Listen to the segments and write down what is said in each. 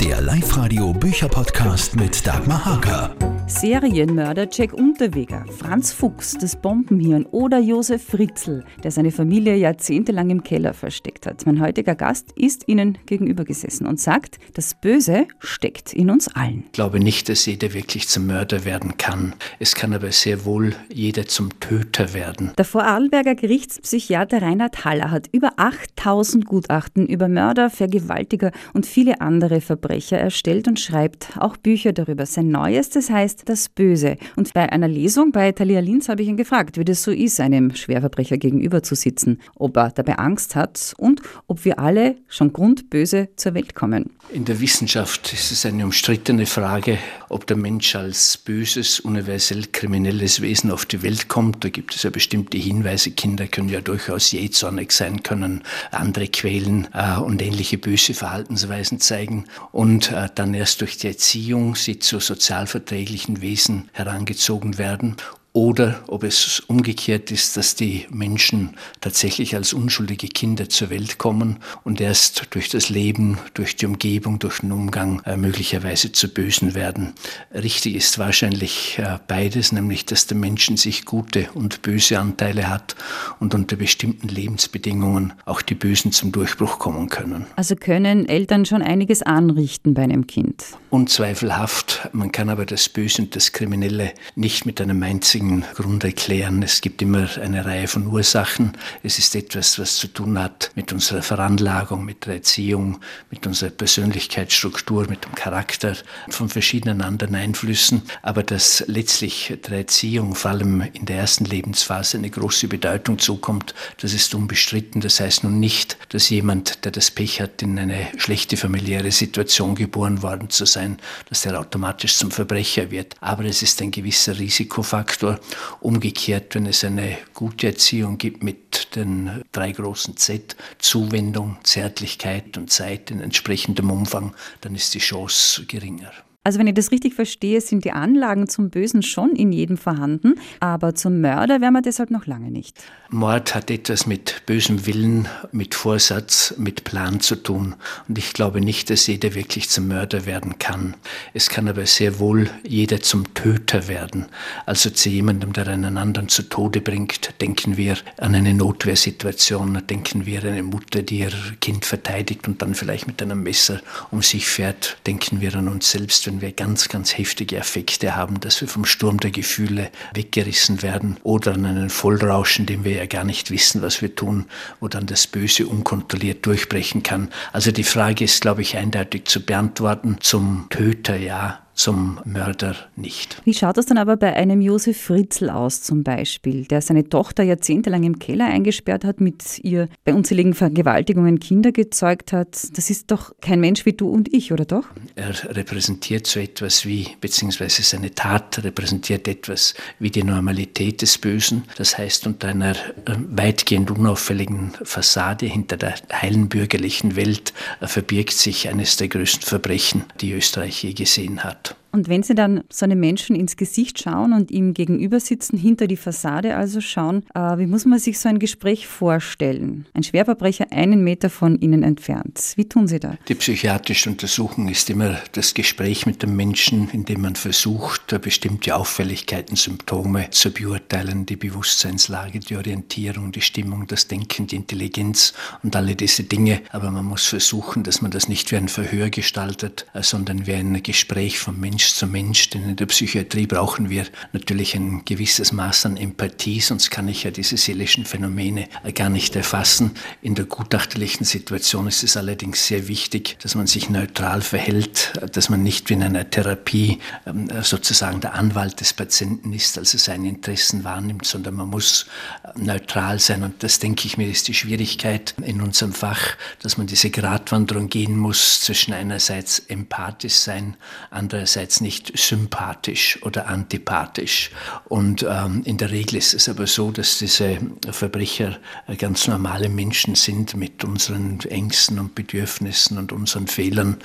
Der Live-Radio Bücher-Podcast mit Dagmar Hager. Serienmörder Jack Unterweger, Franz Fuchs, das Bombenhirn oder Josef Fritzl, der seine Familie jahrzehntelang im Keller versteckt hat. Mein heutiger Gast ist Ihnen gegenüber gesessen und sagt, das Böse steckt in uns allen. Ich glaube nicht, dass jeder wirklich zum Mörder werden kann. Es kann aber sehr wohl jeder zum Töter werden. Der Vorarlberger Gerichtspsychiater Reinhard Haller hat über 8000 Gutachten über Mörder, Vergewaltiger und viele andere Verbrecher erstellt und schreibt auch Bücher darüber. Sein neuestes heißt das Böse. Und bei einer Lesung bei Thalia Linz habe ich ihn gefragt, wie das so ist, einem Schwerverbrecher gegenüber zu sitzen, ob er dabei Angst hat und ob wir alle schon grundböse zur Welt kommen. In der Wissenschaft ist es eine umstrittene Frage, ob der Mensch als böses, universell kriminelles Wesen auf die Welt kommt. Da gibt es ja bestimmte Hinweise. Kinder können ja durchaus jähzornig sein, können andere quälen äh, und ähnliche böse Verhaltensweisen zeigen. Und äh, dann erst durch die Erziehung sie zu sozialverträglichen Wesen herangezogen werden oder ob es umgekehrt ist, dass die Menschen tatsächlich als unschuldige Kinder zur Welt kommen und erst durch das Leben, durch die Umgebung, durch den Umgang äh, möglicherweise zu Bösen werden. Richtig ist wahrscheinlich äh, beides, nämlich dass der Mensch in sich gute und böse Anteile hat und unter bestimmten Lebensbedingungen auch die Bösen zum Durchbruch kommen können. Also können Eltern schon einiges anrichten bei einem Kind? Unzweifelhaft. Man kann aber das Böse und das Kriminelle nicht mit einem einzigen einzigen Grund erklären. Es gibt immer eine Reihe von Ursachen. Es ist etwas, was zu tun hat mit unserer Veranlagung, mit der Erziehung, mit unserer Persönlichkeitsstruktur, mit dem Charakter, von verschiedenen anderen Einflüssen. Aber dass letztlich der Erziehung, vor allem in der ersten Lebensphase, eine große Bedeutung zukommt, das ist unbestritten. Das heißt nun nicht, dass jemand, der das Pech hat, in eine schlechte familiäre Situation geboren worden zu sein, dass der automatisch zum Verbrecher wird. Aber es ist ein gewisser Risikofaktor Faktor. Umgekehrt, wenn es eine gute Erziehung gibt mit den drei großen Z, Zuwendung, Zärtlichkeit und Zeit in entsprechendem Umfang, dann ist die Chance geringer. Also wenn ich das richtig verstehe, sind die Anlagen zum Bösen schon in jedem vorhanden, aber zum Mörder wären wir deshalb noch lange nicht. Mord hat etwas mit bösem Willen, mit Vorsatz, mit Plan zu tun. Und ich glaube nicht, dass jeder wirklich zum Mörder werden kann. Es kann aber sehr wohl jeder zum Töter werden, also zu jemandem, der einen anderen zu Tode bringt. Denken wir an eine Notwehrsituation, denken wir an eine Mutter, die ihr Kind verteidigt und dann vielleicht mit einem Messer um sich fährt. Denken wir an uns selbst wenn wir ganz, ganz heftige Effekte haben, dass wir vom Sturm der Gefühle weggerissen werden oder an einen Vollrausch, in dem wir ja gar nicht wissen, was wir tun, wo dann das Böse unkontrolliert durchbrechen kann. Also die Frage ist, glaube ich, eindeutig zu beantworten. Zum Töter ja, zum Mörder nicht. Wie schaut das dann aber bei einem Josef Fritzl aus zum Beispiel, der seine Tochter jahrzehntelang im Keller eingesperrt hat, mit ihr bei unzähligen Vergewaltigungen Kinder gezeugt hat? Das ist doch kein Mensch wie du und ich, oder doch? Er repräsentiert so etwas wie, beziehungsweise seine Tat repräsentiert etwas wie die Normalität des Bösen. Das heißt, unter einer äh, weitgehend unauffälligen Fassade hinter der heilen bürgerlichen Welt verbirgt sich eines der größten Verbrechen, die Österreich je gesehen hat. Und wenn Sie dann so einem Menschen ins Gesicht schauen und ihm gegenüber sitzen, hinter die Fassade also schauen, äh, wie muss man sich so ein Gespräch vorstellen? Ein Schwerverbrecher einen Meter von Ihnen entfernt. Wie tun Sie da? Die psychiatrische Untersuchung ist immer das Gespräch mit dem Menschen, in dem man versucht, bestimmte Auffälligkeiten, Symptome zu beurteilen, die Bewusstseinslage, die Orientierung, die Stimmung, das Denken, die Intelligenz und alle diese Dinge. Aber man muss versuchen, dass man das nicht wie ein Verhör gestaltet, äh, sondern wie ein Gespräch vom Menschen Mensch zu Mensch, denn in der Psychiatrie brauchen wir natürlich ein gewisses Maß an Empathie, sonst kann ich ja diese seelischen Phänomene gar nicht erfassen. In der gutachterlichen Situation ist es allerdings sehr wichtig, dass man sich neutral verhält, dass man nicht wie in einer Therapie ähm, sozusagen der Anwalt des Patienten ist, also seine Interessen wahrnimmt, sondern man muss äh, neutral sein. Und das, denke ich mir, ist die Schwierigkeit in unserem Fach, dass man diese Gratwanderung gehen muss zwischen einerseits empathisch sein, andererseits einerseits nicht sympathisch oder antipathisch. Und ähm, in der Regel ist es aber so, dass diese Verbrecher ganz normale Menschen sind mit unseren Ängsten und Bedürfnissen und unseren Fehlern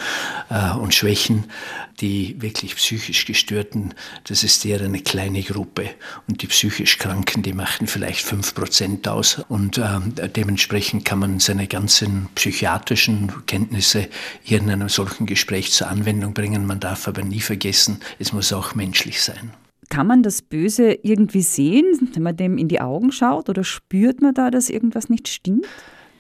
äh, und Schwächen. Die wirklich psychisch Gestörten, das ist eher eine kleine Gruppe. Und die psychisch Kranken, die machten vielleicht fünf Prozent aus. Und äh, dementsprechend kann man seine ganzen psychiatrischen Kenntnisse hier in einem solchen Gespräch zur Anwendung bringen. Man darf aber nie vergessen, es muss auch menschlich sein. Kann man das Böse irgendwie sehen, wenn man dem in die Augen schaut oder spürt man da, dass irgendwas nicht stimmt?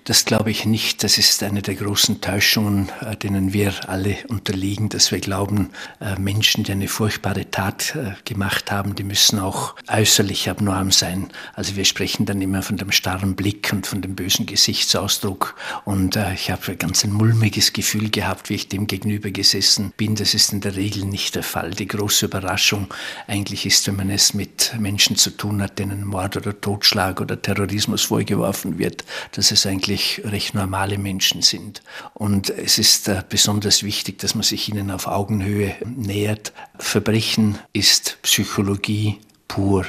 Das glaube ich nicht. Das ist eine der großen Täuschungen, äh, denen wir alle unterliegen, dass wir glauben, äh, Menschen, die eine furchtbare Tat äh, gemacht haben, die müssen auch äußerlich abnorm sein. Also wir sprechen dann immer von dem starren Blick und von dem bösen Gesichtsausdruck. Und ich habe ganz ein mulmiges Gefühl gehabt, wie ich dem gegenüber gesessen bin. Das ist in der Regel nicht der Fall. Die große Überraschung eigentlich ist, wenn man es mit Menschen zu tun hat, denen Mord oder Totschlag oder Terrorismus vorgeworfen wird, dass es eigentlich eigentlich recht normale Menschen sind. Und es ist äh, besonders wichtig, dass man sich ihnen auf Augenhöhe nähert. Verbrechen ist Psychologie, pur,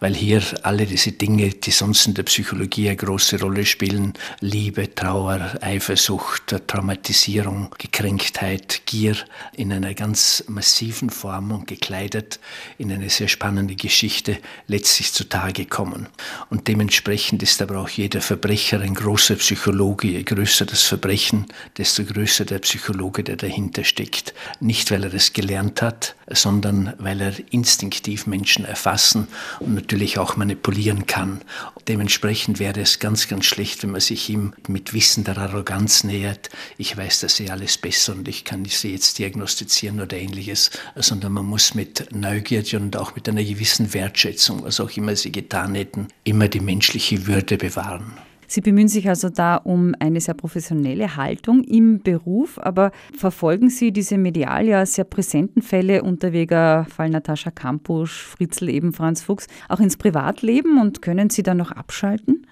weil hier alle diese Dinge, die sonst in der Psychologie eine große Rolle spielen, Liebe, Trauer, Eifersucht, Traumatisierung, Gekränktheit, Gier, in einer ganz massiven Form und gekleidet in eine sehr spannende Geschichte letztlich zutage kommen. Und dementsprechend ist aber auch jeder Verbrecher ein großer Psychologe. Je größer das Verbrechen, desto größer der Psychologe, der dahinter steckt. Nicht, weil er es gelernt hat, sondern weil er instinktiv Menschen erfasst fassen und natürlich auch manipulieren kann. Dementsprechend wäre es ganz, ganz schlecht, wenn man sich ihm mit wissender Arroganz nähert. Ich weiß das eh alles besser und ich kann sie jetzt diagnostizieren oder ähnliches, sondern man muss mit Neugierde und auch mit einer gewissen Wertschätzung, was auch immer sie getan hätten, immer die menschliche Würde bewahren. Sie bemühen sich also da um eine sehr professionelle Haltung im Beruf, aber verfolgen Sie diese medial ja sehr präsenten Fälle, Unterweger Fall Natascha Kampusch, Fritzl eben Franz Fuchs, auch ins Privatleben und können Sie da noch abschalten?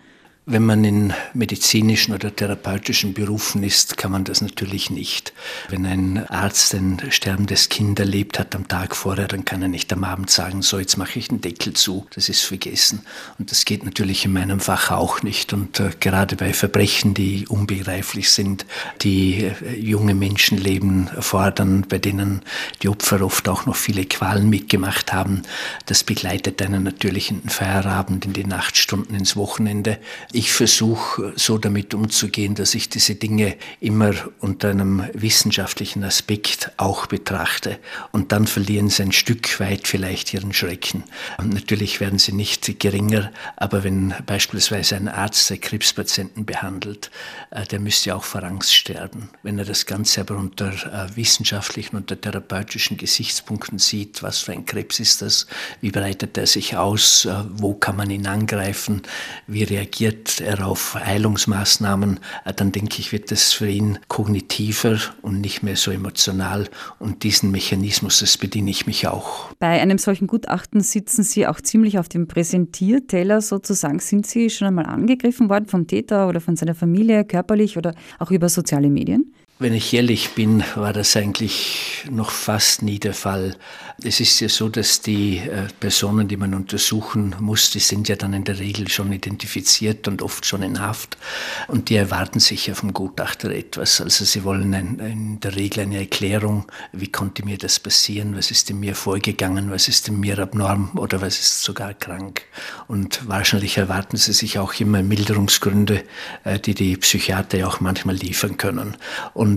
Wenn man in medizinischen oder therapeutischen Berufen ist, kann man das natürlich nicht. Wenn ein Arzt ein sterbendes Kind erlebt hat am Tag vorher, dann kann er nicht am Abend sagen, so jetzt mache ich den Deckel zu, das ist vergessen. Und das geht natürlich in meinem Fach auch nicht. Und äh, gerade bei Verbrechen, die unbegreiflich sind, die äh, junge Menschenleben fordern, bei denen die Opfer oft auch noch viele Qualen mitgemacht haben, das begleitet einen natürlich in den Feierabend, in die Nachtstunden, ins Wochenende. Ich versuche so damit umzugehen, dass ich diese Dinge immer unter einem wissenschaftlichen Aspekt auch betrachte. Und dann verlieren sie ein Stück weit vielleicht ihren Schrecken. Natürlich werden sie nicht geringer, aber wenn beispielsweise ein Arzt einen Krebspatienten behandelt, äh, der müsste auch vor Angst sterben. Wenn er das Ganze aber unter äh, wissenschaftlichen, unter therapeutischen Gesichtspunkten sieht, was für ein Krebs ist das, wie breitet er sich aus, äh, wo kann man ihn angreifen, wie reagiert setzt er auf Heilungsmaßnahmen, äh, dann denke ich, wird es für ihn kognitiver und nicht mehr so emotional. Und diesen Mechanismus, das bediene ich mich auch. Bei einem solchen Gutachten sitzen Sie auch ziemlich auf dem Präsentierteller sozusagen. Sind Sie schon einmal angegriffen worden vom Täter oder von seiner Familie, körperlich oder auch über soziale Medien? Wenn ich ehrlich bin, war das eigentlich noch fast nie der Fall. Es ist ja so, dass die äh, Personen, die man untersuchen muss, die sind ja dann in der Regel schon identifiziert und oft schon in Haft. Und die erwarten sich ja vom Gutachter etwas. Also sie wollen ein, in der Regel eine Erklärung, wie konnte mir das passieren, was ist in mir vorgegangen, was ist in mir abnorm oder was ist sogar krank. Und wahrscheinlich erwarten sie sich auch immer Milderungsgründe, äh, die die Psychiater ja auch manchmal liefern können.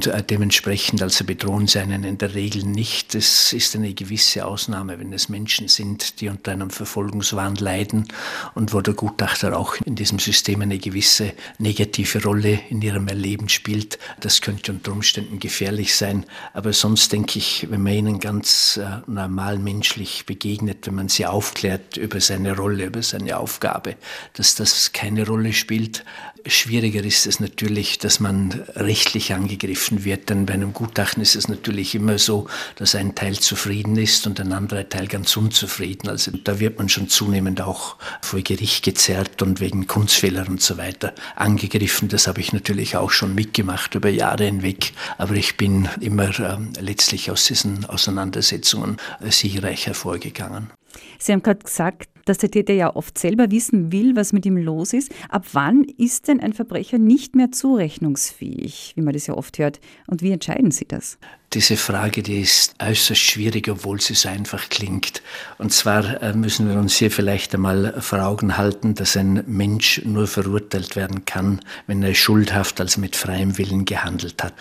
Äh, dementsprechend also bedrohen sie einen in der Regel nicht. Es ist eine gewisse gewisse Ausnahme, wenn es Menschen sind, die unter einem Verfolgungswahn leiden und wo der Gutachter auch in diesem System eine gewisse negative Rolle in ihrem Erleben spielt. Das könnte unter Umständen gefährlich sein. Aber sonst denke ich, wenn man ihnen ganz äh, normal menschlich begegnet, wenn man sie aufklärt über seine Rolle, über seine Aufgabe, dass das keine Rolle spielt. Schwieriger ist es natürlich, dass man rechtlich angegriffen angegriffen wird. Denn bei einem Gutachten ist es natürlich immer so, dass ein Teil zufrieden ist und ein anderer Teil ganz unzufrieden. Also da wird man schon zunehmend auch vor Gericht gezerrt und wegen Kunstfehler und so weiter angegriffen. Das habe ich natürlich auch schon mitgemacht über Jahre hinweg. Aber ich bin immer äh, letztlich aus diesen Auseinandersetzungen äh, siegreich hervorgegangen. Sie haben gerade gesagt, dass der Täter ja oft selber wissen will, was mit ihm los ist. Ab wann ist denn ein Verbrecher nicht mehr zurechnungsfähig, wie man das ja oft hört? Und wie entscheiden Sie das? Diese Frage, die ist äußerst schwierig, obwohl sie so einfach klingt. Und zwar äh, müssen wir uns hier vielleicht einmal vor Augen halten, dass ein Mensch nur verurteilt werden kann, wenn er schuldhaft, also mit freiem Willen gehandelt hat.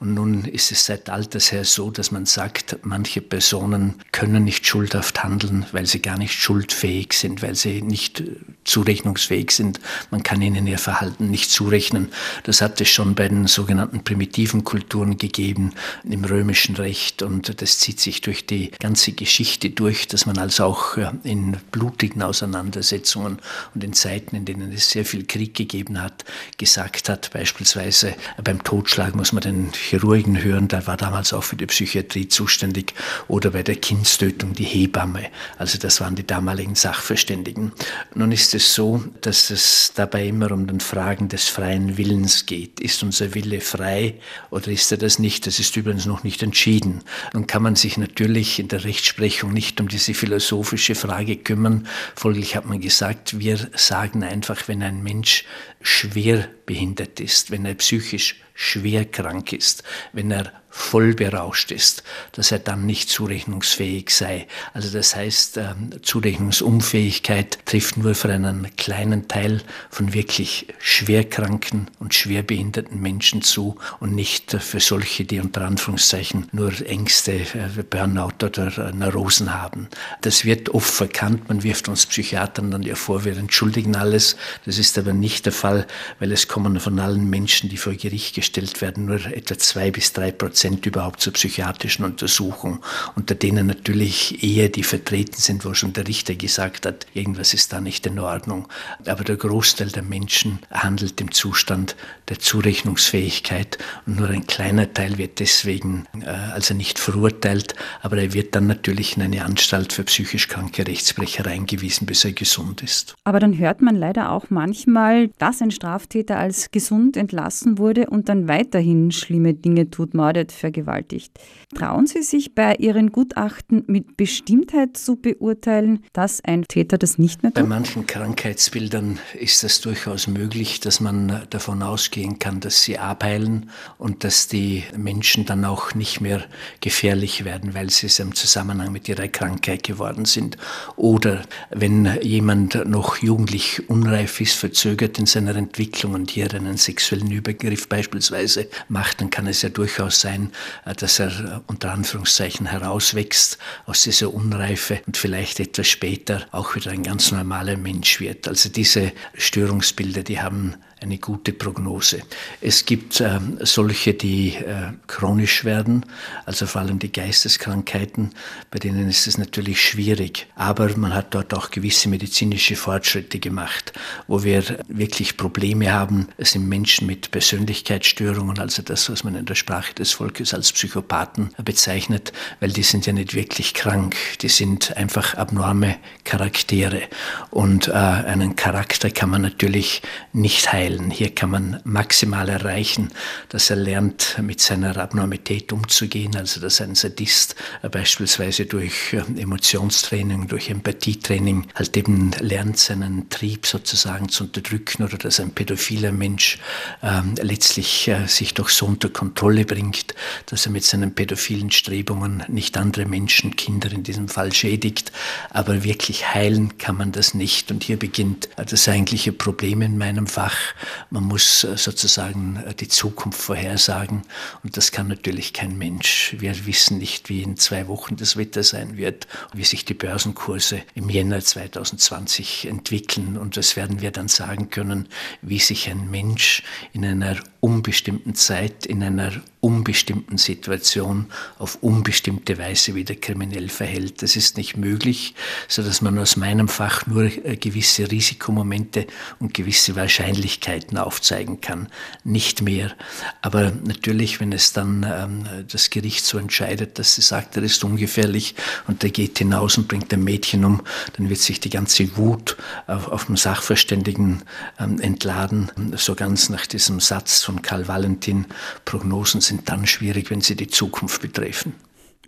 Und nun ist es seit alters her so, dass man sagt, manche Personen können nicht schuldhaft handeln, weil sie gar nicht schuldfähig sind, weil sie nicht äh, zurechnungsfähig sind. Man kann ihnen ihr Verhalten nicht zurechnen. Das hat es schon bei den sogenannten primitiven Kulturen gegeben, im römischen Recht und das zieht sich durch die ganze Geschichte durch, dass man also auch in blutigen Auseinandersetzungen und in Zeiten, in denen es sehr viel Krieg gegeben hat, gesagt hat, beispielsweise beim Totschlag muss man den Chirurgen hören, der war damals auch für die Psychiatrie zuständig, oder bei der Kindstötung die Hebamme. Also das waren die damaligen Sachverständigen. Nun ist es so, dass es dabei immer um den Fragen des freien Willens geht. Ist unser Wille frei oder ist er das nicht? Das ist übrigens noch nicht entschieden. Nun kann man sich natürlich in der Rechtsprechung nicht um diese philosophische Frage kümmern. Folglich hat man gesagt, wir sagen einfach, wenn ein Mensch schwer behindert ist, wenn er psychisch schwer krank ist, wenn er voll berauscht ist, dass er dann nicht zurechnungsfähig sei. Also das heißt, ähm, Zurechnungsunfähigkeit trifft nur für einen kleinen Teil von wirklich schwerkranken und schwerbehinderten Menschen zu und nicht für solche, die unter Anführungszeichen nur Ängste, äh, Burnout oder Neurosen haben. Das wird oft verkannt. Man wirft uns Psychiatern dann ja vor, wir entschuldigen alles. Das ist aber nicht der Fall, weil es kommen von allen Menschen, die vor Gericht gestellt werden, nur etwa zwei bis drei Prozent überhaupt zur psychiatrischen Untersuchung, unter denen natürlich eher die vertreten sind, wo schon der Richter gesagt hat, irgendwas ist da nicht in Ordnung. Aber der Großteil der Menschen handelt im Zustand der Zurechnungsfähigkeit und nur ein kleiner Teil wird deswegen äh, also nicht verurteilt, aber er wird dann natürlich in eine Anstalt für psychisch kranke Rechtsbrecher eingewiesen, bis er gesund ist. Aber dann hört man leider auch manchmal, dass ein Straftäter als gesund entlassen wurde und dann weiterhin schlimme Dinge tut, mordet, vergewaltigt. Trauen Sie sich bei Ihren Gutachten mit Bestimmtheit zu beurteilen, dass ein Täter das nicht mehr tut? Bei manchen Krankheitsbildern ist es durchaus möglich, dass man davon ausgehen kann, dass sie abheilen und dass die Menschen dann auch nicht mehr gefährlich werden, weil sie es im Zusammenhang mit ihrer Krankheit geworden sind. Oder wenn jemand noch jugendlich unreif ist, verzögert in seiner Entwicklung und hier einen sexuellen Übergriff beispielsweise macht, dann kann es ja durchaus sein, äh, dass er äh, unter Anführungszeichen herauswächst aus dieser Unreife und vielleicht etwas später auch wieder ein ganz normaler Mensch wird. Also diese Störungsbilder, die haben eine gute Prognose. Es gibt äh, solche, die äh, chronisch werden, also vor allem die Geisteskrankheiten, bei denen ist es natürlich schwierig. Aber man hat dort auch gewisse medizinische Fortschritte gemacht, wo wir wirklich Probleme haben. Es sind Menschen mit Persönlichkeitsstörungen, also das, was man in der Sprache des Volkes als Psychopathen bezeichnet, weil die sind ja nicht wirklich krank, die sind einfach abnorme Charaktere. Und äh, einen Charakter kann man natürlich nicht heilen Fällen. Hier kann man maximal erreichen, dass er lernt, mit seiner Abnormität umzugehen, also dass ein Sadist beispielsweise durch äh, Emotionstraining, durch Empathietraining halt eben lernt, seinen Trieb sozusagen zu unterdrücken oder dass ein pädophiler Mensch äh, letztlich äh, sich doch so unter Kontrolle bringt, dass er mit seinen pädophilen Strebungen nicht andere Menschen, Kinder in diesem Fall schädigt. Aber wirklich heilen kann man das nicht. Und hier beginnt das eigentliche Problem in meinem Fach, man muss äh, sozusagen äh, die Zukunft vorhersagen und das kann natürlich kein Mensch. Wir wissen nicht, wie in zwei Wochen das Wetter sein wird, wie sich die Börsenkurse im Jänner 2020 entwickeln und das werden wir dann sagen können, wie sich ein Mensch in einer unbestimmten Zeit in einer unbestimmten Situation auf unbestimmte Weise wieder kriminell verhält. Das ist nicht möglich, so dass man aus meinem Fach nur äh, gewisse Risikomomente und gewisse Wahrscheinlichkeiten aufzeigen kann, nicht mehr. Aber natürlich, wenn es dann ähm, das Gericht so entscheidet, dass sie sagt, er ist ungefährlich und der geht hinaus und bringt ein Mädchen um, dann wird sich die ganze Wut auf, auf dem Sachverständigen ähm, entladen. So ganz nach diesem Satz von Karl Valentin, Prognosen sind dann schwierig, wenn sie die Zukunft betreffen.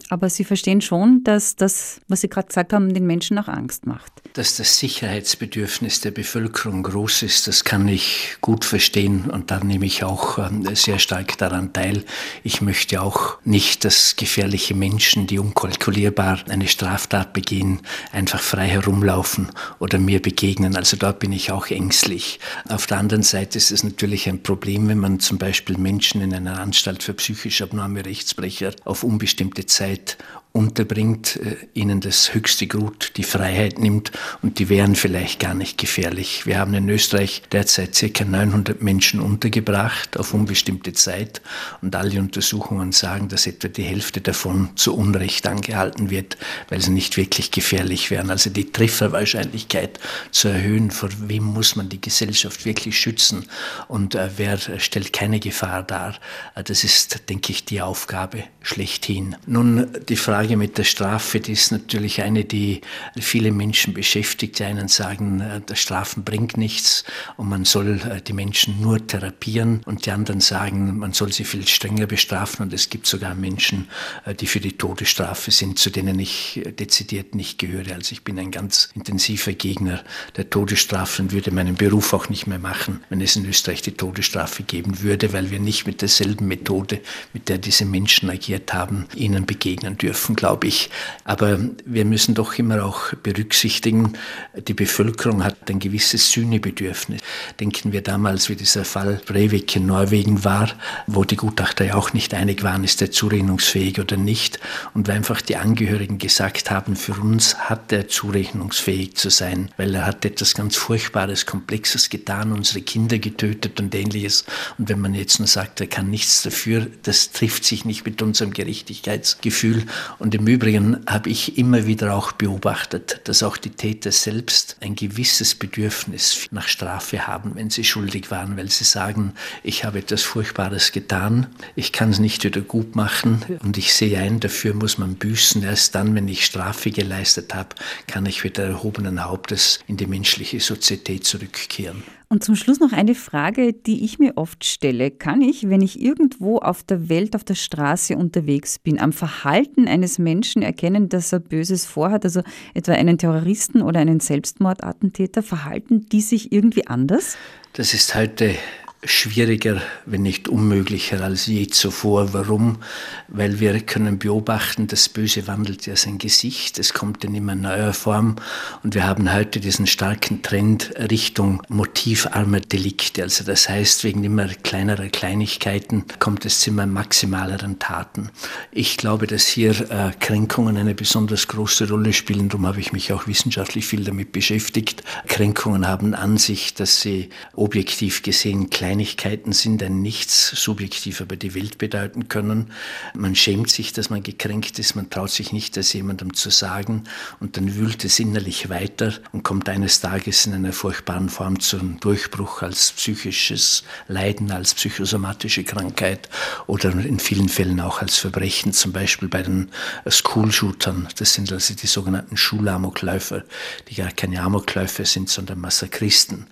Aber Sie verstehen schon, dass das, was Sie gerade gesagt haben, den Menschen auch Angst macht. Dass das Sicherheitsbedürfnis der Bevölkerung groß ist, das kann ich gut verstehen und da nehme ich auch ähm, sehr stark daran teil. Ich möchte auch nicht, dass gefährliche Menschen, die unkalkulierbar eine Straftat begehen, einfach frei herumlaufen oder mir begegnen. Also dort bin ich auch ängstlich. Auf der anderen Seite ist es natürlich ein Problem, wenn man zum Beispiel Menschen in einer Anstalt für psychisch abnorme Rechtsbrecher auf unbestimmte Zeit Zeit unterbringt, äh, ihnen das höchste Gut, die Freiheit nimmt und die wären vielleicht gar nicht gefährlich. Wir haben in Österreich derzeit ca. 900 Menschen untergebracht auf unbestimmte Zeit und alle Untersuchungen sagen, dass etwa die Hälfte davon zu Unrecht angehalten wird, weil sie nicht wirklich gefährlich wären. Also die Trefferwahrscheinlichkeit zu erhöhen, vor wem muss man die Gesellschaft wirklich schützen und äh, wer stellt keine Gefahr dar, äh, das ist, denke ich, die Aufgabe schlechthin. Nun, die Frage, mit der Strafe, die ist natürlich eine, die viele Menschen beschäftigt. Die einen sagen, äh, das Strafen bringt nichts und man soll äh, die Menschen nur therapieren und die anderen sagen, man soll sie viel strenger bestrafen und es gibt sogar Menschen, äh, die für die Todesstrafe sind, zu denen ich dezidiert nicht gehöre. Also ich bin ein ganz intensiver Gegner der Todesstrafe und würde meinen Beruf auch nicht mehr machen, wenn es in Österreich die Todesstrafe geben würde, weil wir nicht mit derselben Methode, mit der diese Menschen agiert haben, ihnen begegnen dürfen glaube ich. Aber wir müssen doch immer auch berücksichtigen, die Bevölkerung hat ein gewisses Sühnebedürfnis. Denken wir damals, wie dieser Fall Breivik in Norwegen war, wo die Gutachter ja auch nicht einig waren, ist er zurechnungsfähig oder nicht. Und weil einfach die Angehörigen gesagt haben, für uns hat er zurechnungsfähig zu sein, weil er hat etwas ganz Furchtbares, Komplexes getan, unsere Kinder getötet und ähnliches. Und wenn man jetzt nur sagt, er kann nichts dafür, das trifft sich nicht mit unserem Gerechtigkeitsgefühl. Und im Übrigen habe ich immer wieder auch beobachtet, dass auch die Täter selbst ein gewisses Bedürfnis nach Strafe haben, wenn sie schuldig waren, weil sie sagen, ich habe etwas Furchtbares getan, ich kann es nicht wieder gut machen und ich sehe ein, dafür muss man büßen. Erst dann, wenn ich Strafe geleistet habe, kann ich wieder erhobenen Hauptes in die menschliche Sozietät zurückkehren. Und zum Schluss noch eine Frage, die ich mir oft stelle. Kann ich, wenn ich irgendwo auf der Welt, auf der Straße unterwegs bin, am Verhalten eines Menschen erkennen, dass er Böses vorhat, also etwa einen Terroristen oder einen Selbstmordattentäter, verhalten die sich irgendwie anders? Das ist heute schwieriger, wenn nicht unmöglicher als je zuvor. Warum? Weil wir können beobachten, das Böse wandelt ja sein Gesicht, es kommt in immer neuer Form und wir haben heute diesen starken Trend Richtung motivarmer Delikte. Also das heißt, wegen immer kleinerer Kleinigkeiten kommt es zu immer maximaleren Taten. Ich glaube, dass hier äh, Kränkungen eine besonders große Rolle spielen. Darum habe ich mich auch wissenschaftlich viel damit beschäftigt. Kränkungen haben an sich, dass sie objektiv gesehen klein Kleinigkeiten sind, ein Nichts subjektiv aber die Welt bedeuten können. Man schämt sich, dass man gekränkt ist, man traut sich nicht, das jemandem zu sagen und dann wühlt es innerlich weiter und kommt eines Tages in einer furchtbaren Form zum Durchbruch als psychisches Leiden, als psychosomatische Krankheit oder in vielen Fällen auch als Verbrechen, zum Beispiel bei den School-Shootern. Das sind also die sogenannten Schulamokläufer, die gar keine Amokläufer sind, sondern Massakristen.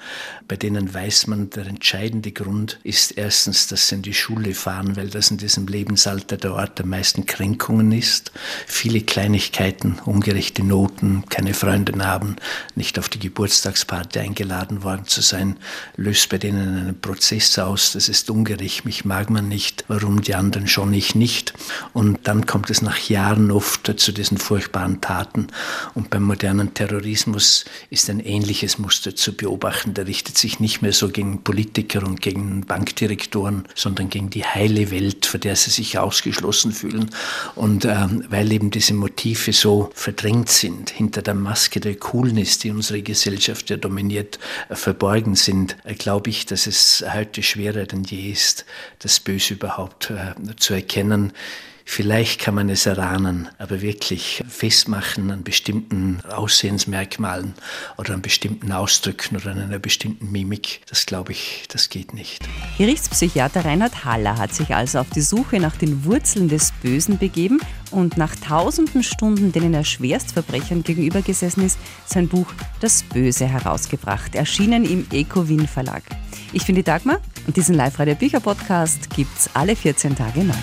Bei denen weiß man, der entscheidende Grund ist erstens, dass sie in die Schule fahren, weil das in diesem Lebensalter der Ort der meisten Kränkungen ist. Viele Kleinigkeiten, ungerechte Noten, keine Freundin haben, nicht auf die Geburtstagsparty eingeladen worden zu sein, löst bei denen einen Prozess aus. Das ist ungerecht, mich mag man nicht, warum die anderen schon, ich nicht. Und dann kommt es nach Jahren oft zu diesen furchtbaren Taten. Und beim modernen Terrorismus ist ein ähnliches Muster zu beobachten. Der richtet sich nicht mehr so gegen Politiker und und gegen Bankdirektoren, sondern gegen die heile Welt, vor der sie sich ausgeschlossen fühlen. Und ähm, weil eben diese Motive so verdrängt sind, hinter der Maske der Coolness, die unsere Gesellschaft ja dominiert, äh, verborgen sind, äh, glaube ich, dass es heute schwerer denn je ist, das Böse überhaupt äh, zu erkennen. Vielleicht kann man es erahnen, aber wirklich festmachen an bestimmten Aussehensmerkmalen oder an bestimmten Ausdrücken oder an einer bestimmten Mimik, das glaube ich, das geht nicht. Gerichtspsychiater Reinhard Haller hat sich also auf die Suche nach den Wurzeln des Bösen begeben und nach tausenden Stunden, denen er Schwerstverbrechern gegenüber gesessen ist, sein Buch Das Böse herausgebracht, erschienen im Ecowin Verlag. Ich bin die Dagmar und diesen Live-Radio-Bücher-Podcast gibt es alle 14 Tage neu.